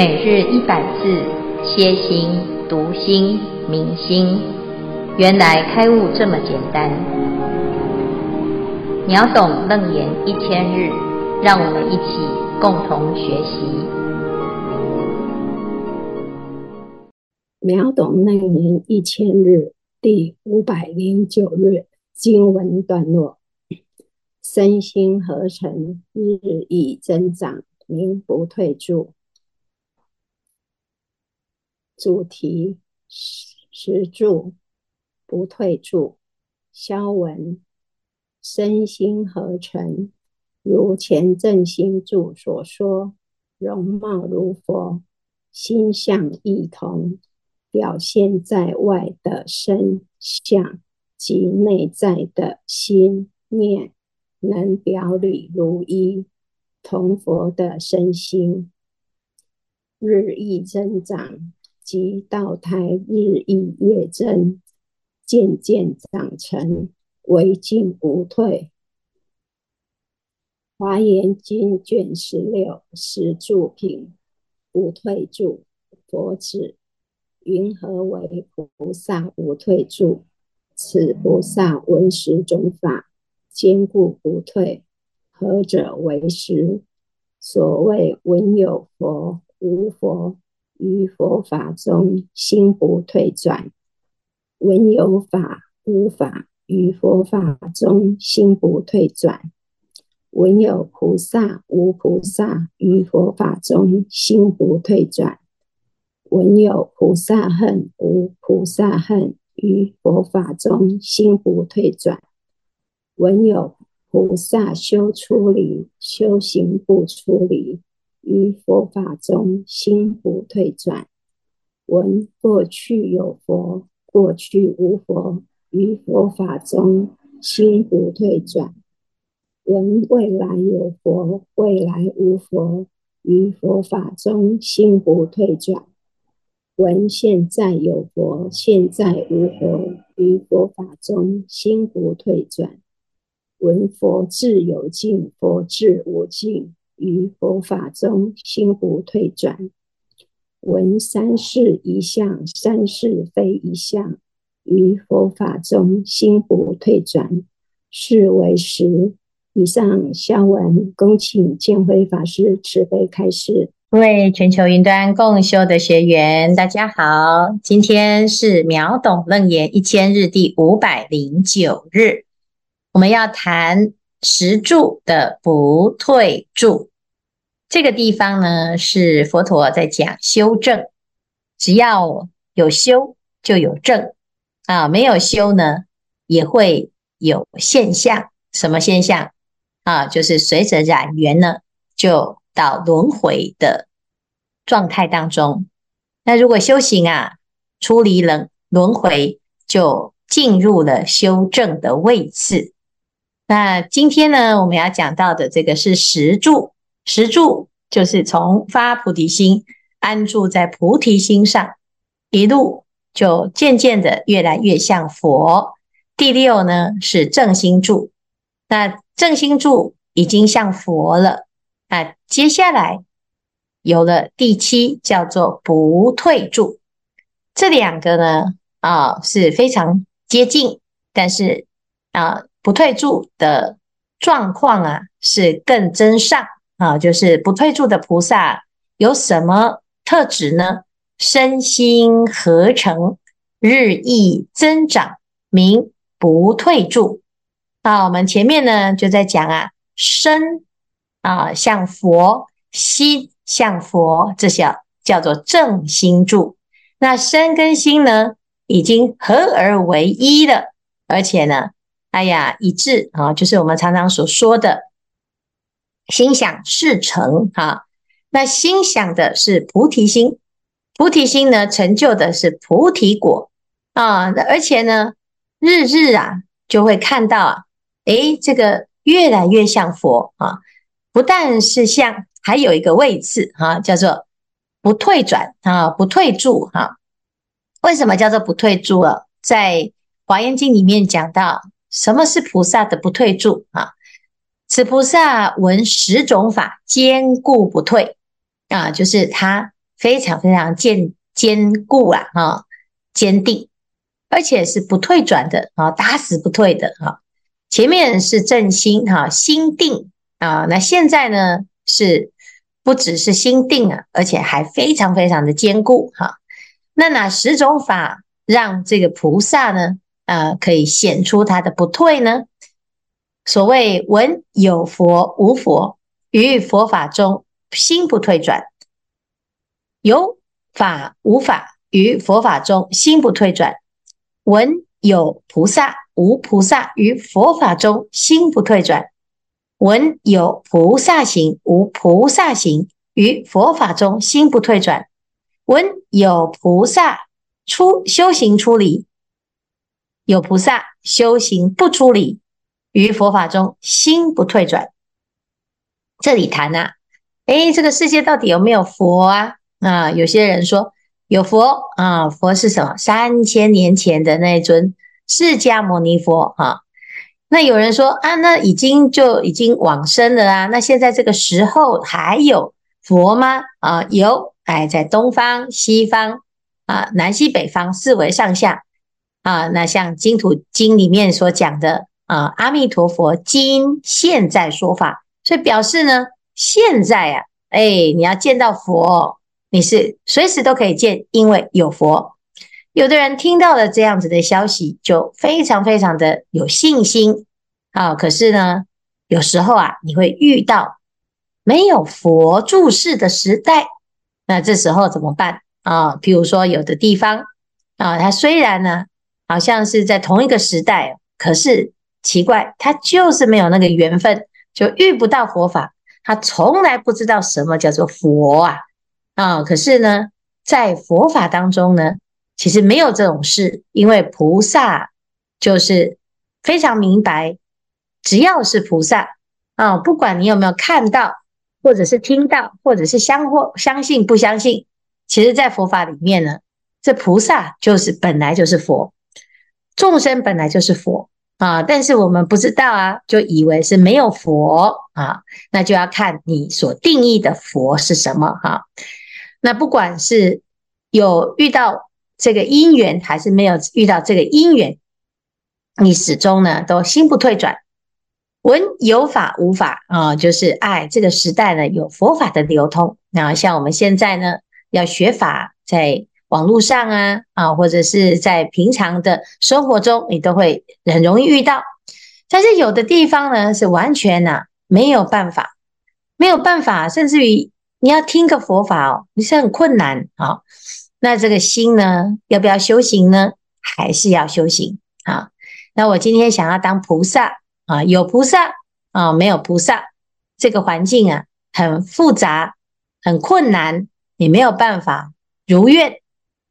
每日一百字，歇心、读心、明心，原来开悟这么简单。秒懂楞严一千日，让我们一起共同学习。秒懂楞严一千日第五百零九日经文段落：身心合成，日益增长，名不退住。主题实住不退转，消文身心合成，如前正心注所说，容貌如佛，心相亦同，表现在外的身相及内在的心念，能表里如一，同佛的身心，日益增长。即道胎日益跃增，渐渐长成，唯进不退。华严经卷十六实住品不退转，佛子云何为菩萨无退转？此菩萨闻十种法，坚固不退，何者为实？所谓闻有佛无佛。于佛法中心不退转，闻有法无法，于佛法中心不退转，闻有菩萨无菩萨，于佛法中心不退转，闻有菩萨恨无菩萨恨，于佛法中心不退转，闻有菩萨修出离，修行不出离。于佛法中心不退转，闻过去有佛，过去无佛，于佛法中心不退转；闻未来有佛，未来无佛，于佛法中心不退转；闻现在有佛，现在无佛，于佛法中心不退转；闻佛智有尽，佛智无尽。于佛法中心不退转，闻三世一相，三世非一相；于佛法中心不退转，是为实。以上消文，恭请见辉法师慈悲开示。各位全球云端共修的学员，大家好，今天是秒懂楞严一千日第五百零九日，我们要谈十住的不退住。这个地方呢，是佛陀在讲修正，只要有修就有正啊，没有修呢也会有现象。什么现象啊？就是随着染缘呢，就到轮回的状态当中。那如果修行啊，出离了轮回，就进入了修正的位置。那今天呢，我们要讲到的这个是实住。十住就是从发菩提心安住在菩提心上，一路就渐渐的越来越像佛。第六呢是正心住，那正心住已经像佛了啊。接下来有了第七，叫做不退住。这两个呢啊是非常接近，但是啊不退住的状况啊是更增上。啊，就是不退住的菩萨有什么特质呢？身心合成，日益增长，名不退住。那我们前面呢就在讲啊，身啊像佛，心像佛，这叫叫做正心住。那身跟心呢已经合而为一了，而且呢，哎呀一致啊，就是我们常常所说的。心想事成啊，那心想的是菩提心，菩提心呢成就的是菩提果啊，而且呢日日啊就会看到啊，诶，这个越来越像佛啊，不但是像，还有一个位次啊，叫做不退转啊，不退住哈。为什么叫做不退住啊？在华严经里面讲到，什么是菩萨的不退住啊？此菩萨闻十种法，坚固不退啊，就是他非常非常坚坚固啊，哈，坚定，而且是不退转的啊，打死不退的哈。前面是正心哈，心定啊，那现在呢是不只是心定啊，而且还非常非常的坚固哈。那哪十种法让这个菩萨呢，呃，可以显出他的不退呢？所谓闻有佛无佛，于佛法中心不退转；有法无法，于佛法中心不退转；闻有菩萨无菩萨，于佛法中心不退转；闻有菩萨行无菩萨行，于佛法中心不退转；闻有菩萨出修行出离，有菩萨修行不出离。于佛法中心不退转，这里谈啊，诶，这个世界到底有没有佛啊？啊，有些人说有佛啊，佛是什么？三千年前的那尊释迦牟尼佛啊。那有人说啊，那已经就已经往生了啊。那现在这个时候还有佛吗？啊，有，哎，在东方、西方啊，南西北方四维上下啊。那像《净土经》里面所讲的。啊，阿弥陀佛，今现在说法，所以表示呢，现在啊，哎，你要见到佛，你是随时都可以见，因为有佛。有的人听到了这样子的消息，就非常非常的有信心啊。可是呢，有时候啊，你会遇到没有佛住世的时代，那这时候怎么办啊？譬如说，有的地方啊，它虽然呢，好像是在同一个时代，可是。奇怪，他就是没有那个缘分，就遇不到佛法。他从来不知道什么叫做佛啊啊！可是呢，在佛法当中呢，其实没有这种事，因为菩萨就是非常明白，只要是菩萨啊，不管你有没有看到，或者是听到，或者是相或相信不相信，其实，在佛法里面呢，这菩萨就是本来就是佛，众生本来就是佛。啊，但是我们不知道啊，就以为是没有佛啊，那就要看你所定义的佛是什么哈、那不管是有遇到这个因缘，还是没有遇到这个因缘，你始终呢都心不退转。闻有法无法啊，就是爱这个时代呢有佛法的流通。那像我们现在呢要学法，在。网络上啊啊，或者是在平常的生活中，你都会很容易遇到。但是有的地方呢，是完全呐、没有办法，没有办法，甚至于你要听个佛法哦，你是很困难啊。那这个心呢，要不要修行呢？还是要修行啊？那我今天想要当菩萨啊，有菩萨啊，没有菩萨，这个环境啊很复杂，很困难，你没有办法如愿。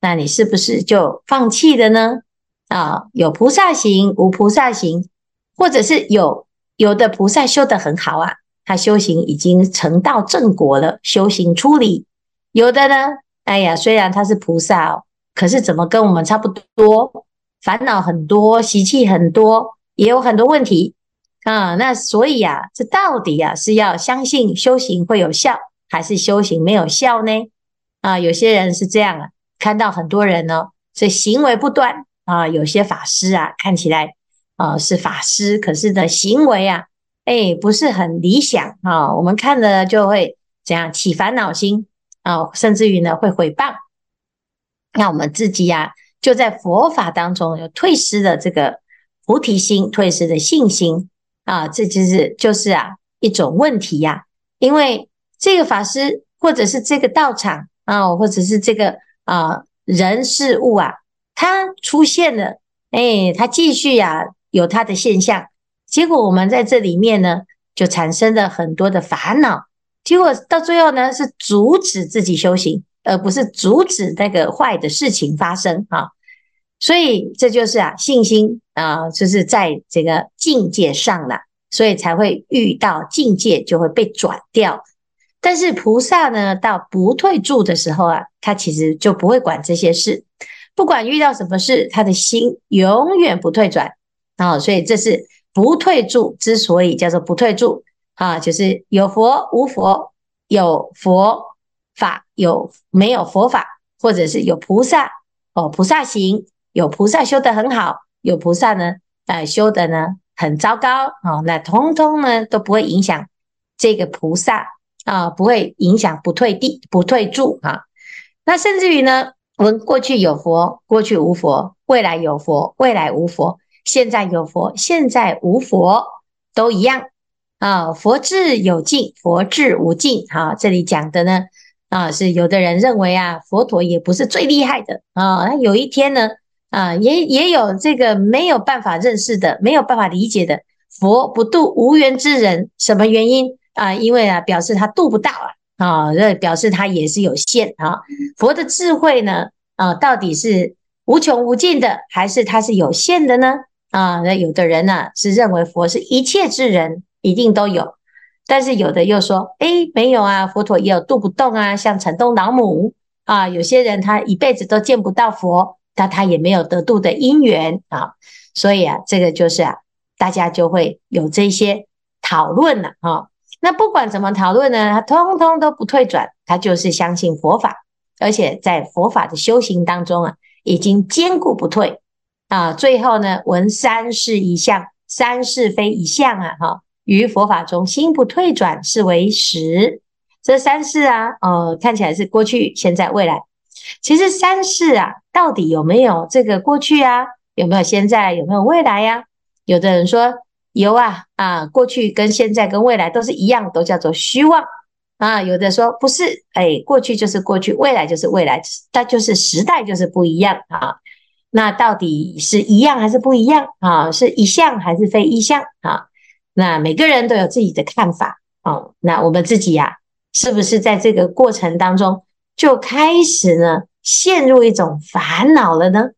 那你是不是就放弃了呢？啊，有菩萨行，无菩萨行，或者是有有的菩萨修得很好啊，他修行已经成道正果了，修行出离；有的呢，哎呀，虽然他是菩萨哦，可是怎么跟我们差不多，烦恼很多，习气很多，也有很多问题啊。那所以啊，这到底啊是要相信修行会有效，还是修行没有效呢？啊，有些人是这样啊。看到很多人呢，这行为不断啊，有些法师啊，看起来啊是法师，可是的行为啊，哎，不是很理想啊。我们看了就会怎样起烦恼心啊，甚至于呢会毁谤。那我们自己呀，就在佛法当中有退失的这个菩提心，退失的信心啊，这就是就是啊一种问题呀。因为这个法师或者是这个道场啊，或者是这个。啊，人事物啊，它出现了，哎，它继续呀、啊，有它的现象。结果我们在这里面呢，就产生了很多的烦恼。结果到最后呢，是阻止自己修行，而不是阻止那个坏的事情发生啊。所以这就是啊，信心啊，就是在这个境界上了，所以才会遇到境界就会被转掉。但是菩萨呢，到不退住的时候啊，他其实就不会管这些事，不管遇到什么事，他的心永远不退转。啊。所以这是不退住，之所以叫做不退住。啊，就是有佛无佛，有佛法有没有佛法，或者是有菩萨哦，菩萨行，有菩萨修得很好，有菩萨呢，呃，修得呢很糟糕。哦，那通通呢都不会影响这个菩萨啊，不会影响不退地不退住哈。那甚至于呢，我们过去有佛，过去无佛；未来有佛，未来无佛；现在有佛，现在无佛，都一样啊。佛智有尽，佛智无尽。哈，这里讲的呢，啊，是有的人认为啊，佛陀也不是最厉害的啊。那有一天呢，啊，也也有这个没有办法认识的，没有办法理解的，佛不度无缘之人，什么原因啊？因为啊，表示他度不到啊。啊，这表示它也是有限啊。佛的智慧呢，啊，到底是无穷无尽的，还是它是有限的呢？啊，那有的人呢是认为佛是一切之人一定都有，但是有的又说，哎，没有啊，佛陀也有度不动啊，像城东老母啊，有些人他一辈子都见不到佛，但他也没有得度的因缘啊。所以啊，这个就是啊，大家就会有这些讨论了啊。那不管怎么讨论呢，他通通都不退转，他就是相信佛法，而且在佛法的修行当中啊，已经坚固不退啊。最后呢，闻三世一相，三世非一相啊，哈，于佛法中心不退转，是为实。这三世啊，呃，看起来是过去、现在、未来。其实三世啊，到底有没有这个过去啊？有没有现在？有没有未来呀？有的人说。有啊啊，过去跟现在跟未来都是一样，都叫做虚妄啊。有的说不是，哎，过去就是过去，未来就是未来，它就是时代就是不一样啊。那到底是一样还是不一样啊？是一相还是非一相啊？那每个人都有自己的看法哦。那我们自己呀、是不是在这个过程当中就开始呢，陷入一种烦恼了呢？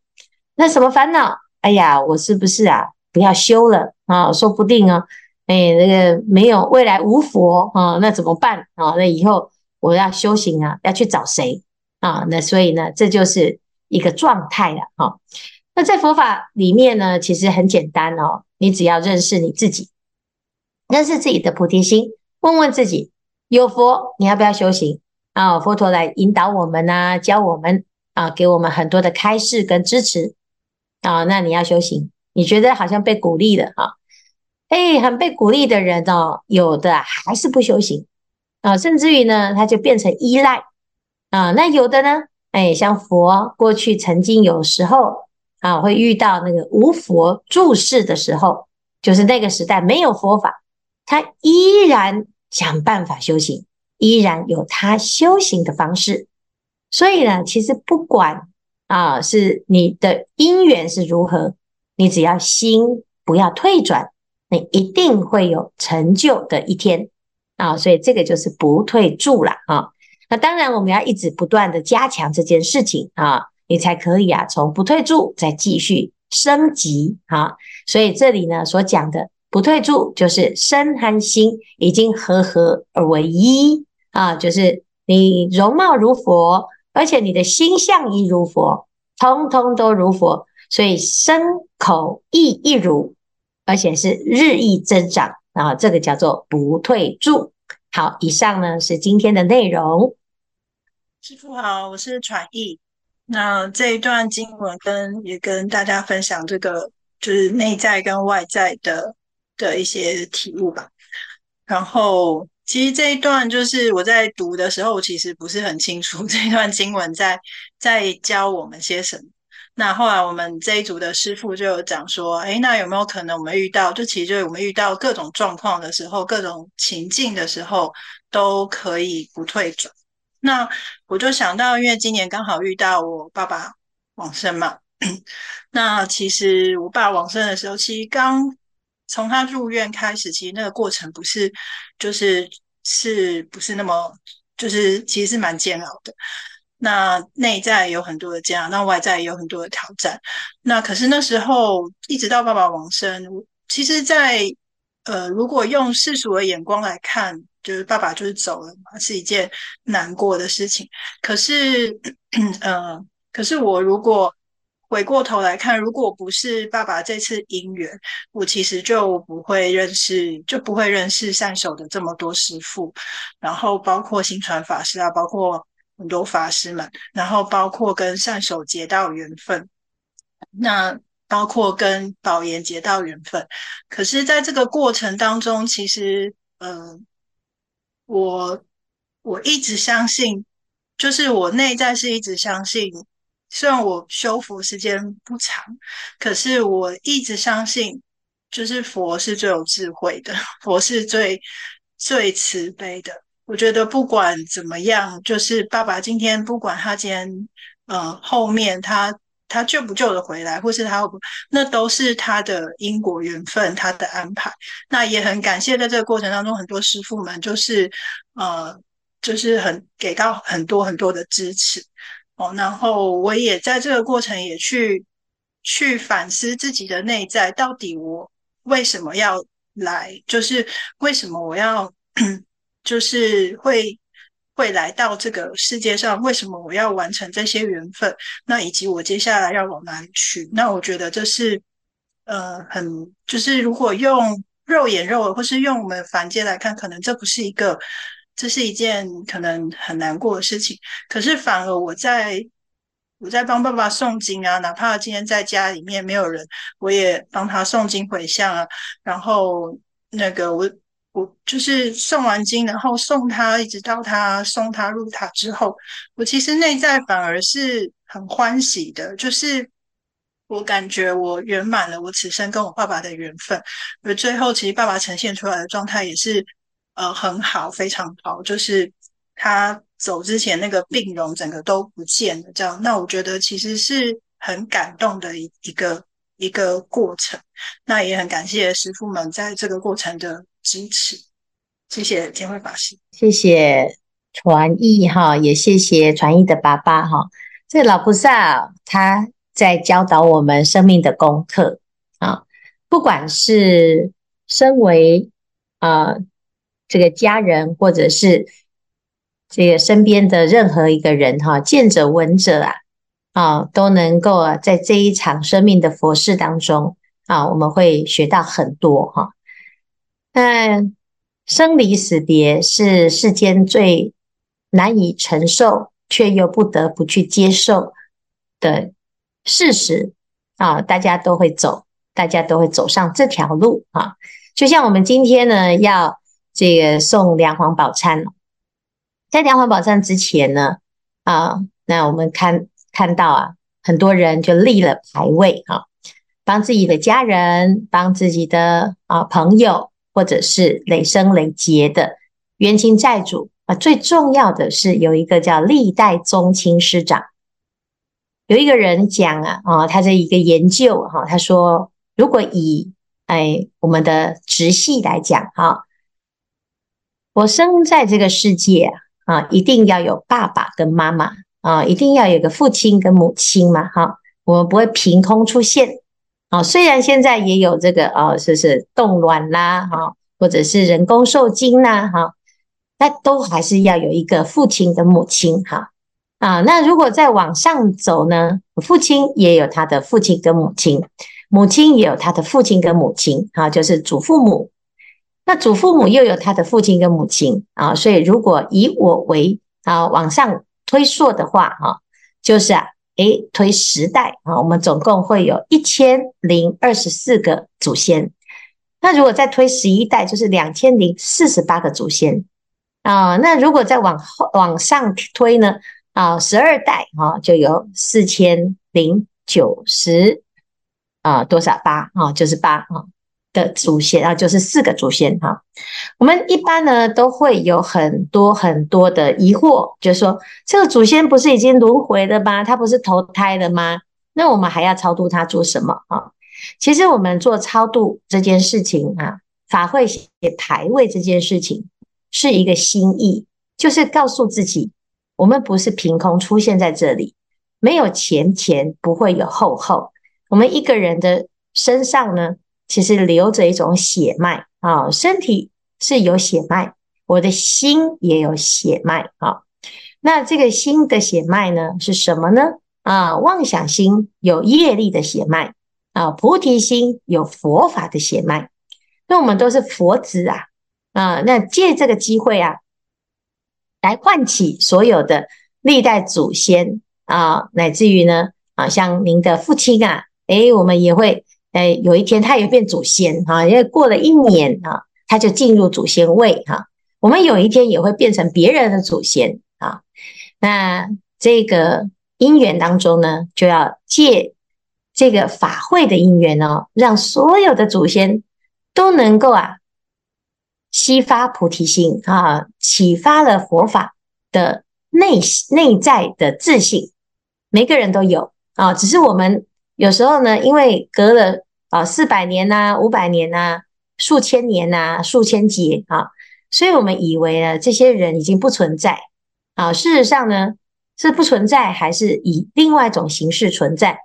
那什么烦恼？哎呀，我是不是啊？不要修了啊，说不定啊，哎，那个没有未来无佛啊，那怎么办啊？那以后我要修行啊，要去找谁啊？那所以呢，这就是一个状态了哈。那在佛法里面呢，其实很简单哦，你只要认识你自己，认识自己的菩提心，问问自己，有佛你要不要修行啊？佛陀来引导我们啊，教我们啊，给我们很多的开示跟支持啊，那你要修行。你觉得好像被鼓励了哈？哎，很被鼓励的人哦，有的还是不修行啊，甚至于呢，他就变成依赖啊。那有的呢，哎，像佛过去曾经有时候啊，会遇到那个无佛住世的时候，就是那个时代没有佛法，他依然想办法修行，依然有他修行的方式。所以呢，其实不管啊，是你的因缘是如何。你只要心不要退转，你一定会有成就的一天啊！所以这个就是不退住了啊。那当然，我们要一直不断的加强这件事情啊，你才可以啊，从不退住再继续升级啊。所以这里呢所讲的不退住，就是身和心已经合合而为一啊，就是你容貌如佛，而且你的心相亦如佛，通通都如佛。所以身口意一如，而且是日益增长啊！这个叫做不退住。好，以上呢是今天的内容。师父好，我是传译。那这一段经文跟也跟大家分享这个就是内在跟外在的的一些体悟吧。然后其实这一段就是我在读的时候，其实不是很清楚 这一段经文在在教我们些什么。那后来我们这一组的师傅就有讲说，诶，那有没有可能我们遇到，就其实我们遇到各种状况的时候，各种情境的时候，都可以不退转。那我就想到，因为今年刚好遇到我爸爸往生嘛，那其实我爸往生的时候，其实刚从他入院开始，其实那个过程不是，就是是不是那么，就是其实是蛮煎熬的。那内在有很多的这样，那外在也有很多的挑战。那可是那时候，一直到爸爸往生，其实在，呃，如果用世俗的眼光来看，就是爸爸就是走了嘛，是一件难过的事情。可是，呃，可是我如果回过头来看，如果不是爸爸这次姻缘，我其实就不会认识，就不会认识善手的这么多师父，然后包括心传法师啊，包括。很多法师们，然后包括跟善手结到缘分，那包括跟宝岩结到缘分。可是，在这个过程当中，其实，嗯、我我一直相信，就是我内在是一直相信，虽然我修佛时间不长，可是我一直相信，就是佛是最有智慧的，佛是最最慈悲的。我觉得不管怎么样，就是爸爸今天不管他今天，呃，后面他他救不救得回来，或是他，那都是他的因果缘分，他的安排。那也很感谢在这个过程当中，很多师傅们就是呃，就是很给到很多很多的支持哦。然后我也在这个过程也去去反思自己的内在，到底我为什么要来，就是为什么我要。就是会会来到这个世界上，为什么我要完成这些缘分？那以及我接下来要往哪里去？那我觉得这是呃很就是如果用肉眼肉，或是用我们凡间来看，可能这不是一个，这是一件可能很难过的事情。可是反而我在我在帮爸爸诵经啊，哪怕今天在家里面没有人，我也帮他诵经回向啊，然后那个我。我就是诵完经，然后送他，一直到他送他入塔之后，我其实内在反而是很欢喜的，就是我感觉我圆满了我此生跟我爸爸的缘分，而最后其实爸爸呈现出来的状态也是呃很好，非常好，就是他走之前那个病容整个都不见了，这样，那我觉得其实是很感动的一一个一个过程，那也很感谢师傅们在这个过程的。支持，谢谢天慧法师，谢谢传译哈，也谢谢传译的爸爸哈。这老菩萨他在教导我们生命的功课啊，不管是身为啊这个家人，或者是这个身边的任何一个人哈，见者闻者啊啊，都能够啊在这一场生命的佛事当中啊，我们会学到很多哈。但生离死别是世间最难以承受，却又不得不去接受的事实啊！大家都会走，大家都会走上这条路啊！就像我们今天呢，要这个送梁皇宝忏，在梁皇宝忏之前呢，啊，那我们看看到啊，很多人就立了牌位啊，帮自己的家人，帮自己的啊朋友。或者是累生累劫的冤亲债主啊，最重要的是有一个叫历代宗亲师长。有一个人讲啊，啊，他的一个研究哈，他说，如果以哎我们的直系来讲哈，我生在这个世界啊，一定要有爸爸跟妈妈啊，一定要有个父亲跟母亲嘛哈，我们不会凭空出现。啊，虽然现在也有这个啊，就是冻卵啦，哈，或者是人工受精啦，哈，那都还是要有一个父亲跟母亲，哈啊。那如果再往上走呢，父亲也有他的父亲跟母亲，母亲也有他的父亲跟母亲，啊，就是祖父母。那祖父母又有他的父亲跟母亲啊，所以如果以我为啊往上推溯的话，哈，就是啊。诶，推十代啊，我们总共会有一千零二十四个祖先。那如果再推十一代，就是两千零四十八个祖先啊。那如果再往后往上推呢？啊，十二代啊，就有四千零九十啊，多少八啊？就是八啊。的祖先啊，就是四个祖先哈。我们一般呢都会有很多很多的疑惑，就是说这个祖先不是已经轮回了吗？他不是投胎了吗？那我们还要超度他做什么啊？其实我们做超度这件事情啊，法会写牌位这件事情是一个心意，就是告诉自己，我们不是凭空出现在这里，没有前前不会有后后。我们一个人的身上呢，其实流着一种血脉啊，身体是有血脉，我的心也有血脉啊。那这个心的血脉呢，是什么呢？啊，妄想心有业力的血脉啊，菩提心有佛法的血脉。那我们都是佛子啊啊，那借这个机会啊，来唤起所有的历代祖先啊，乃至于呢啊，像您的父亲啊，诶，我们也会诶，有一天他也变祖先哈，因为过了一年啊，他就进入祖先位哈。我们有一天也会变成别人的祖先啊。那这个因缘当中呢，就要借这个法会的因缘哦，让所有的祖先都能够啊，激发菩提心啊，启发了佛法的内内在的自信，每个人都有啊，只是我们有时候呢，因为隔了啊四百年呐、五百年呐、数千年呐、数千劫啊。所以我们以为呢，这些人已经不存在啊。事实上呢，是不存在，还是以另外一种形式存在，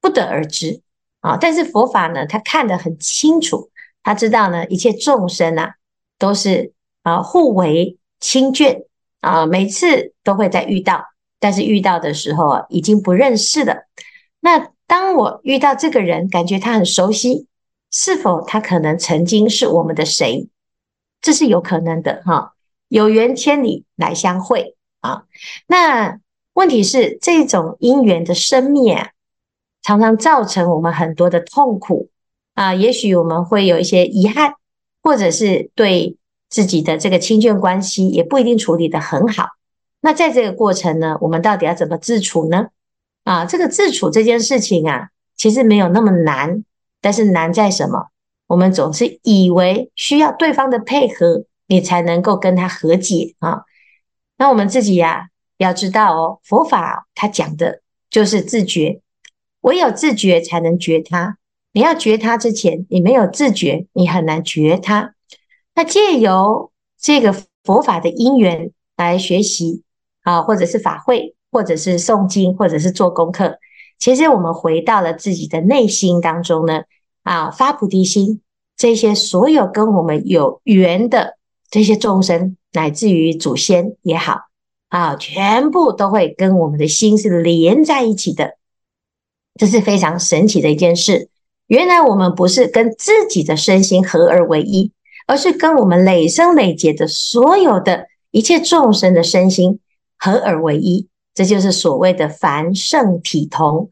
不得而知啊。但是佛法呢，他看得很清楚，他知道呢，一切众生啊，都是啊互为亲眷啊，每次都会再遇到，但是遇到的时候啊，已经不认识了。那当我遇到这个人，感觉他很熟悉，是否他可能曾经是我们的谁？这是有可能的哈，有缘千里来相会啊。那问题是，这种因缘的生灭啊，常常造成我们很多的痛苦啊。也许我们会有一些遗憾，或者是对自己的这个亲眷关系也不一定处理得很好。那在这个过程呢，我们到底要怎么自处呢？啊，这个自处这件事情啊，其实没有那么难，但是难在什么？我们总是以为需要对方的配合，你才能够跟他和解啊。那我们自己呀，要知道哦，佛法它讲的就是自觉，唯有自觉才能觉他。你要觉他之前，你没有自觉，你很难觉他。那借由这个佛法的因缘来学习啊，或者是法会，或者是诵经，或者是做功课，其实我们回到了自己的内心当中呢。啊，发菩提心，这些所有跟我们有缘的这些众生，乃至于祖先也好，啊，全部都会跟我们的心是连在一起的，这是非常神奇的一件事。原来我们不是跟自己的身心合而为一，而是跟我们累生累劫的所有的一切众生的身心合而为一，这就是所谓的凡圣体同。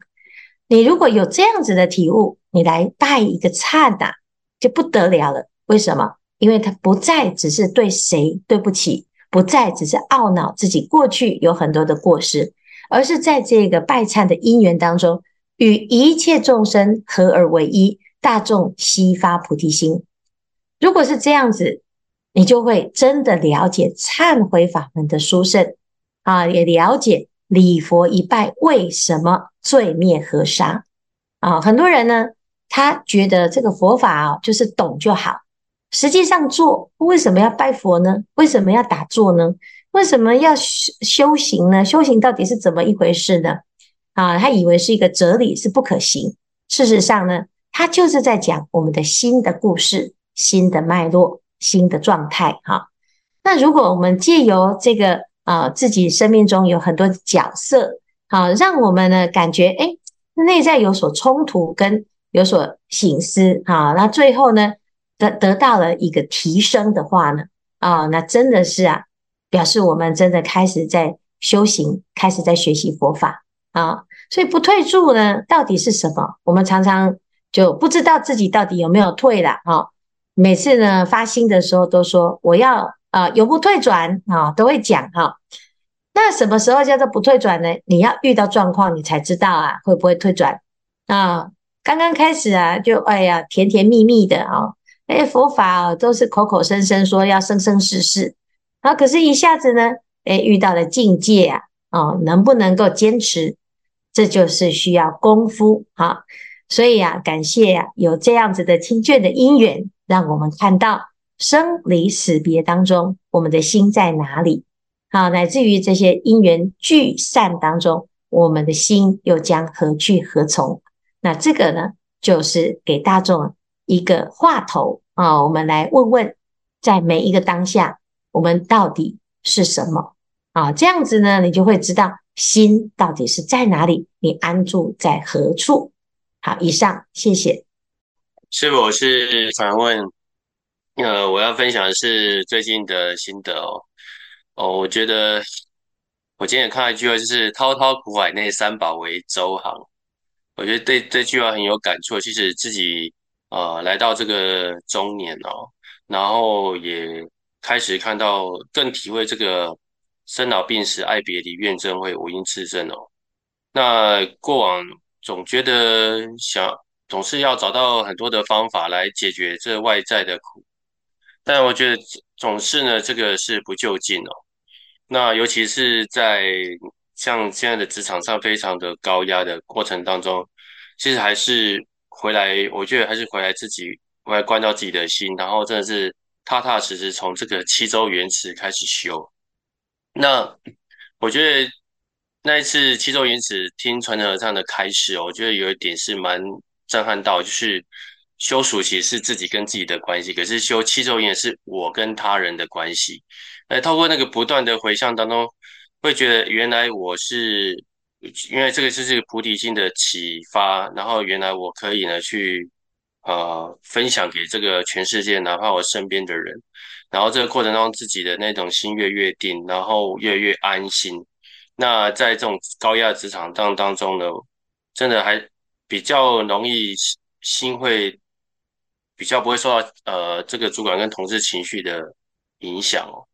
你如果有这样子的体悟，你来拜一个忏呐，就不得了了。为什么？因为他不再只是对谁对不起，不再只是懊恼自己过去有很多的过失，而是在这个拜忏的因缘当中，与一切众生合而为一，大众悉发菩提心。如果是这样子，你就会真的了解忏悔法门的殊胜啊，也了解礼佛一拜为什么罪灭河沙啊。很多人呢。他觉得这个佛法啊，就是懂就好。实际上做，为什么要拜佛呢？为什么要打坐呢？为什么要修修行呢？修行到底是怎么一回事呢？啊，他以为是一个哲理，是不可行。事实上呢，他就是在讲我们的心的故事、心的脉络、心的状态。哈，那如果我们借由这个啊，自己生命中有很多角色，好，让我们呢感觉诶，内在有所冲突跟。有所醒思啊，那最后呢，得得到了一个提升的话呢，啊，那真的是啊，表示我们真的开始在修行，开始在学习佛法啊，所以不退住呢，到底是什么？我们常常就不知道自己到底有没有退了啊。每次呢发心的时候都说我要啊永不退转啊，都会讲哈。那什么时候叫做不退转呢？你要遇到状况，你才知道啊，会不会退转啊？刚刚开始啊，就哎呀，甜甜蜜蜜的啊，哎，佛法哦，都是口口声声说要生生世世，啊，可是一下子呢，哎，遇到了境界啊，哦，能不能够坚持，这就是需要功夫啊。所以啊，感谢啊，有这样子的亲眷的因缘，让我们看到生离死别当中，我们的心在哪里，好，乃至于这些因缘聚散当中，我们的心又将何去何从？那这个呢，就是给大众一个话头啊，我们来问问，在每一个当下，我们到底是什么啊？这样子呢，你就会知道心到底是在哪里，你安住在何处。好，以上，谢谢。师父，我是反问，呃，我要分享的是最近的心得哦。哦，我觉得我今天也看到一句话，就是“滔滔苦海内，三宝为舟航”。我觉得对这句话很有感触。其实自己呃来到这个中年哦，然后也开始看到，更体会这个生老病死、爱别离、怨憎会、五阴炽盛哦。那过往总觉得想总是要找到很多的方法来解决这外在的苦，但我觉得总是呢，这个是不就近哦。那尤其是在像现在的职场上非常的高压的过程当中，其实还是回来，我觉得还是回来自己，回来关照自己的心，然后真的是踏踏实实从这个七周圆词开始修。那我觉得那一次七周圆词听传承和尚的开示哦，我觉得有一点是蛮震撼到，就是修属其实是自己跟自己的关系，可是修七周圆是我跟他人的关系。来透过那个不断的回向当中，会觉得原来我是，因为这个是这个菩提心的启发，然后原来我可以呢去，呃，分享给这个全世界，哪怕我身边的人，然后这个过程当中自己的那种心越越定，然后越越安心。那在这种高压职场当当中呢，真的还比较容易心会比较不会受到呃这个主管跟同事情绪的影响哦。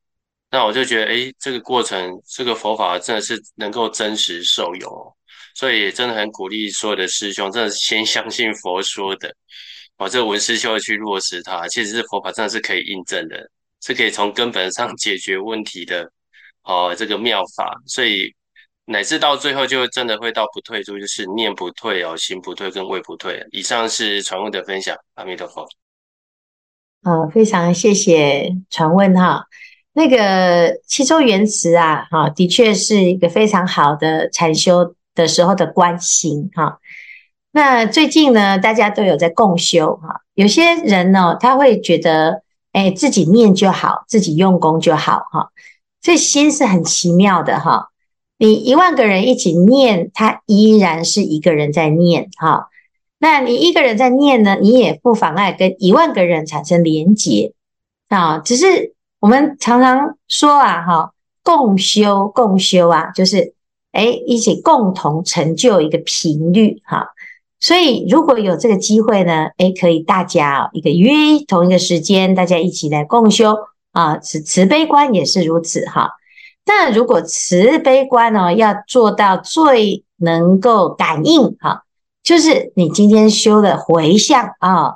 那我就觉得，哎，这个过程，这个佛法真的是能够真实受用哦，所以真的很鼓励所有的师兄，真的先相信佛说的，哦，这个闻思修去落实它，其实是佛法真的是可以印证的，是可以从根本上解决问题的，哦，这个妙法，所以乃至到最后就真的会到不退转，就是念不退哦，心不退跟位不退。以上是传问的分享，阿弥陀佛。好，非常谢谢传问哈。那个七周原词啊，哈，的确是一个非常好的禅修的时候的观心哈。那最近呢，大家都有在共修哈。有些人呢，他会觉得，哎，自己念就好，自己用功就好哈。这心是很奇妙的哈。你一万个人一起念，他依然是一个人在念哈。那你一个人在念呢，你也不妨碍跟一万个人产生连结啊，只是。我们常常说啊，哈，共修共修啊，就是诶一起共同成就一个频率哈。所以如果有这个机会呢，诶可以大家一个约同一个时间，大家一起来共修啊。慈慈悲观也是如此哈。那如果慈悲观呢，要做到最能够感应哈，就是你今天修的回向啊。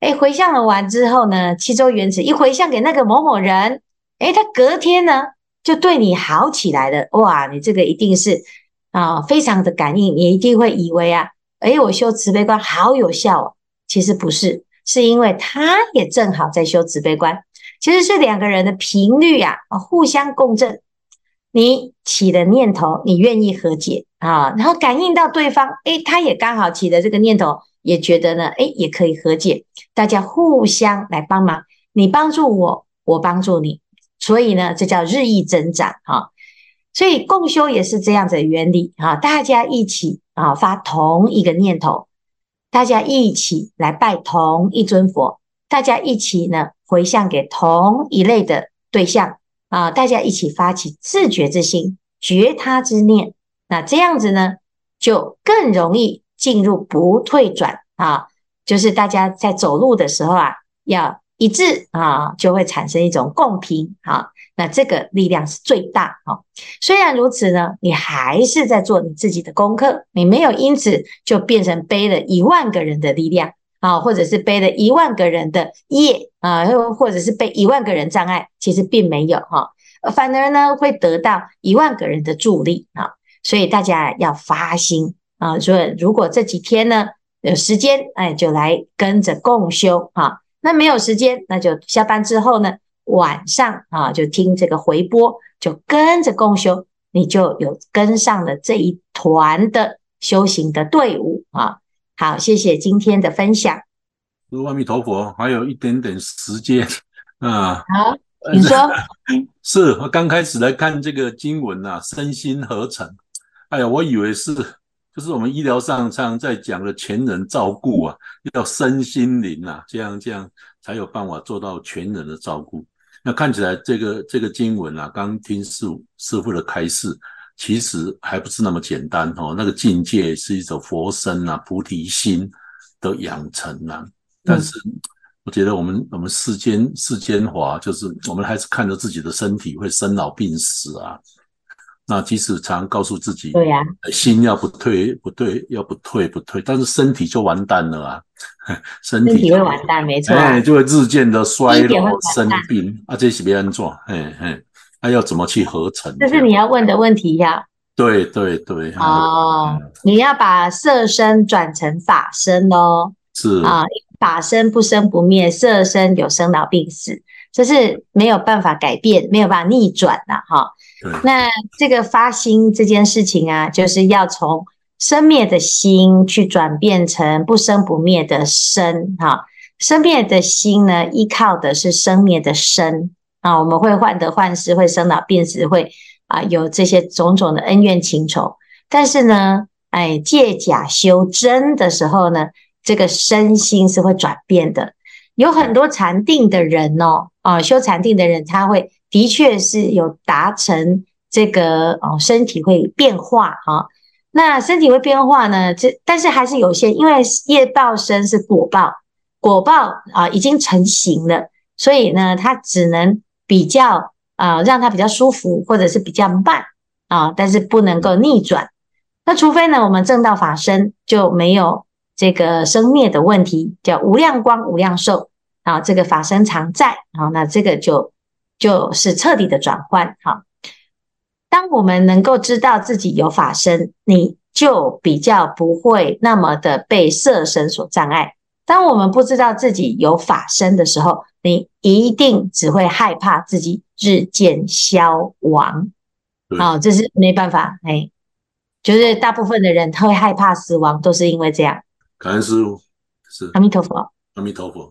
哎，回向了完之后呢，七周圆子一回向给那个某某人，哎，他隔天呢就对你好起来了。哇，你这个一定是啊，非常的感应，你一定会以为啊，哎，我修慈悲观好有效哦。其实不是，是因为他也正好在修慈悲观，其实是两个人的频率呀，啊，互相共振。你起的念头，你愿意和解啊，然后感应到对方，哎，他也刚好起的这个念头。也觉得呢，诶，也可以和解，大家互相来帮忙，你帮助我，我帮助你，所以呢，这叫日益增长哈。所以共修也是这样子的原理哈，大家一起啊发同一个念头，大家一起来拜同一尊佛，大家一起呢回向给同一类的对象啊，大家一起发起自觉之心、觉他之念，那这样子呢就更容易。进入不退转啊，就是大家在走路的时候啊，要一致啊，就会产生一种共频啊。那这个力量是最大啊。虽然如此呢，你还是在做你自己的功课，你没有因此就变成背了一万个人的力量啊，或者是背了一万个人的业啊，又或者是背一万个人障碍，其实并没有哈，反而呢会得到一万个人的助力啊。所以大家要发心。啊，所以如果这几天呢有时间，哎，就来跟着共修哈。那没有时间，那就下班之后呢，晚上啊就听这个回播，就跟着共修，你就有跟上了这一团的修行的队伍啊。好，谢谢今天的分享。阿弥陀佛，还有一点点时间 啊。好，你说。是我刚开始来看这个经文啊，身心合成。哎呀，我以为是。就是我们医疗上常常在讲的全人照顾啊，要身心灵啊，这样这样才有办法做到全人的照顾。那看起来这个这个经文啊，刚听师师傅的开示，其实还不是那么简单哦。那个境界是一种佛身啊、菩提心的养成啊。但是我觉得我们我们世间世间法，就是我们还是看着自己的身体会生老病死啊。那即使常常告诉自己，对呀，心要不退不退，要不退不退，但是身体就完蛋了啊，身体，身体会完蛋，没错，哎，就会日渐的衰老生病啊，这是别人做，嘿嘿，那要怎么去合成？这是你要问的问题呀。对对对，哦，你要把色身转成法身哦，是啊，法身不生不灭，色身有生老病死，这是没有办法改变，没有办法逆转的哈。那这个发心这件事情啊，就是要从生灭的心去转变成不生不灭的身哈。生灭的心呢，依靠的是生灭的身啊。我们会患得患失，会生老病死，会啊有这些种种的恩怨情仇。但是呢，哎，借假修真的时候呢，这个身心是会转变的。有很多禅定的人哦，啊，修禅定的人他会。的确是有达成这个哦，身体会变化哈。那身体会变化呢？这但是还是有限，因为业报身是果报，果报啊已经成型了，所以呢，他只能比较啊让它比较舒服，或者是比较慢啊，但是不能够逆转。那除非呢，我们正道法身，就没有这个生灭的问题，叫无量光无量寿啊，这个法身常在啊，那这个就。就是彻底的转换，哈。当我们能够知道自己有法身，你就比较不会那么的被色身所障碍。当我们不知道自己有法身的时候，你一定只会害怕自己日渐消亡。好，这是没办法，哎，就是大部分的人他会害怕死亡，都是因为这样。感恩师傅，是。阿弥陀佛，阿弥陀佛。